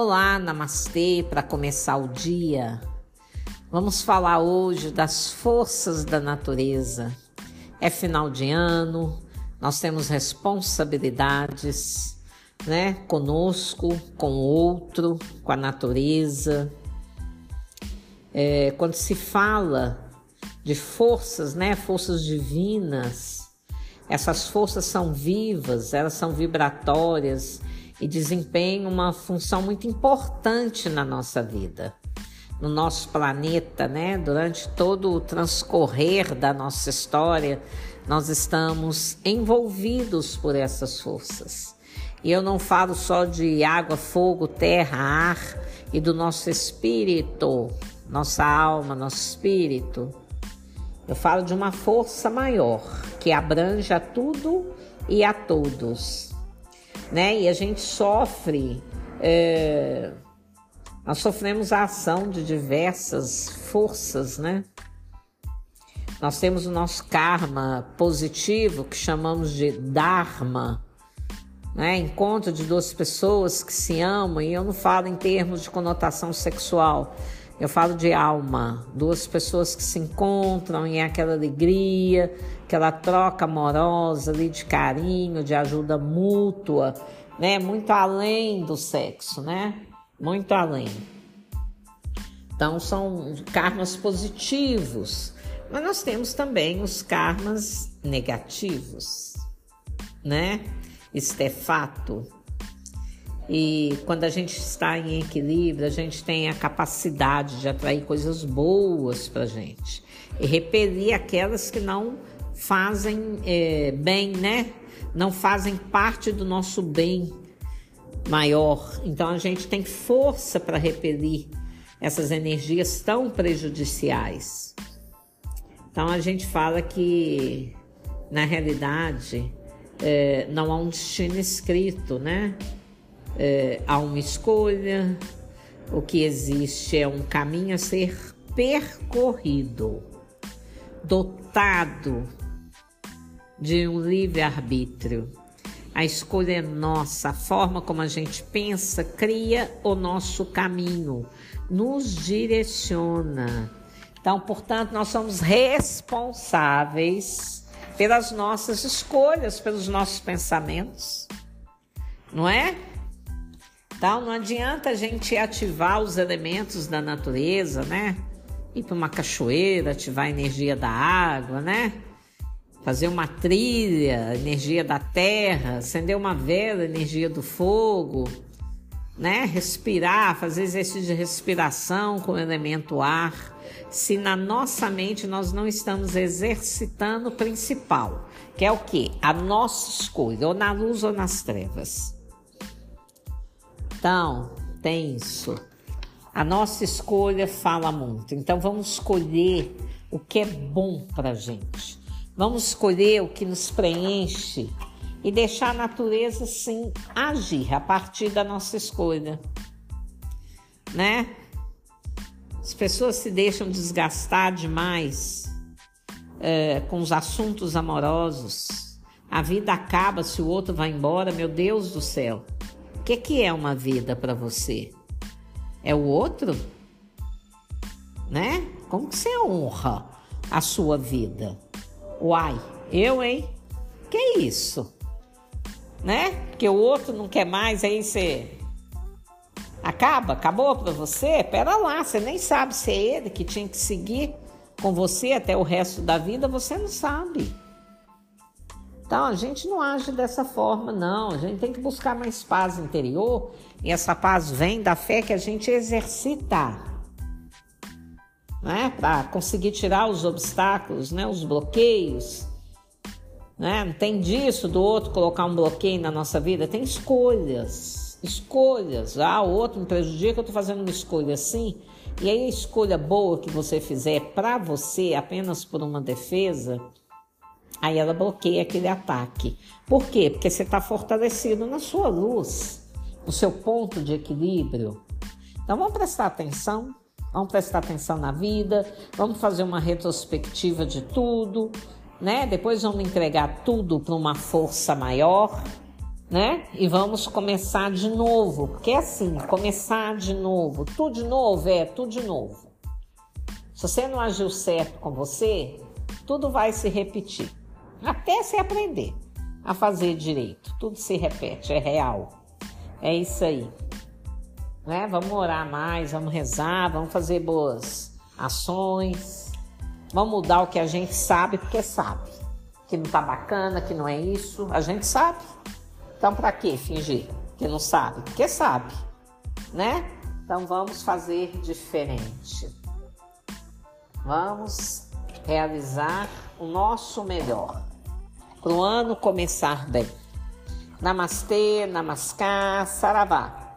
Olá, namastê, para começar o dia. Vamos falar hoje das forças da natureza. É final de ano, nós temos responsabilidades, né, conosco, com o outro, com a natureza. É, quando se fala de forças, né, forças divinas, essas forças são vivas, elas são vibratórias e desempenham uma função muito importante na nossa vida, no nosso planeta, né? Durante todo o transcorrer da nossa história, nós estamos envolvidos por essas forças. E eu não falo só de água, fogo, terra, ar e do nosso espírito, nossa alma, nosso espírito. Eu falo de uma força maior que abrange a tudo e a todos né? E a gente sofre, é, nós sofremos a ação de diversas forças, né? Nós temos o nosso karma positivo, que chamamos de Dharma, né? Encontro de duas pessoas que se amam, e eu não falo em termos de conotação sexual, eu falo de alma, duas pessoas que se encontram em aquela alegria, aquela troca amorosa ali de carinho, de ajuda mútua, né? Muito além do sexo, né? Muito além. Então são karmas positivos, mas nós temos também os karmas negativos, né? Isso é fato. E quando a gente está em equilíbrio, a gente tem a capacidade de atrair coisas boas para gente e repelir aquelas que não fazem é, bem, né? Não fazem parte do nosso bem maior. Então a gente tem força para repelir essas energias tão prejudiciais. Então a gente fala que na realidade é, não há um destino escrito, né? É, há uma escolha, o que existe é um caminho a ser percorrido, dotado de um livre-arbítrio. A escolha é nossa, a forma como a gente pensa cria o nosso caminho, nos direciona. Então, portanto, nós somos responsáveis pelas nossas escolhas, pelos nossos pensamentos, não é? Então não adianta a gente ativar os elementos da natureza, né? Ir para uma cachoeira, ativar a energia da água, né? Fazer uma trilha, energia da terra, acender uma vela, energia do fogo, né? Respirar, fazer exercício de respiração com o elemento ar. Se na nossa mente nós não estamos exercitando o principal, que é o que? A nossa escolha, ou na luz ou nas trevas. Então, tem isso. A nossa escolha fala muito. Então, vamos escolher o que é bom para gente. Vamos escolher o que nos preenche e deixar a natureza sim agir a partir da nossa escolha, né? As pessoas se deixam desgastar demais é, com os assuntos amorosos. A vida acaba se o outro vai embora, meu Deus do céu que, que é uma vida para você? É o outro? Né? Como que você honra a sua vida? Uai, eu, hein? Que isso? Né? Porque o outro não quer mais, aí você acaba, acabou para você? Pera lá, você nem sabe se é ele que tinha que seguir com você até o resto da vida, você não sabe. Então a gente não age dessa forma, não. A gente tem que buscar mais paz interior e essa paz vem da fé que a gente exercita, né? Para conseguir tirar os obstáculos, né? Os bloqueios, né? Não tem disso do outro colocar um bloqueio na nossa vida. Tem escolhas, escolhas. Ah, o outro me prejudica, eu estou fazendo uma escolha assim. E aí a escolha boa que você fizer para você apenas por uma defesa Aí ela bloqueia aquele ataque. Por quê? Porque você está fortalecido na sua luz, no seu ponto de equilíbrio. Então vamos prestar atenção, vamos prestar atenção na vida, vamos fazer uma retrospectiva de tudo, né? Depois vamos entregar tudo para uma força maior, né? E vamos começar de novo, porque é assim, começar de novo, tudo de novo é tudo de novo. Se você não agiu certo com você, tudo vai se repetir, até se aprender a fazer direito. Tudo se repete, é real. É isso aí. Né? Vamos orar mais, vamos rezar, vamos fazer boas ações. Vamos mudar o que a gente sabe, porque sabe. Que não tá bacana, que não é isso. A gente sabe. Então, para que fingir que não sabe? Porque sabe, né? Então, vamos fazer diferente. Vamos realizar o nosso melhor para o ano começar bem. Namastê, namaskar, saravá.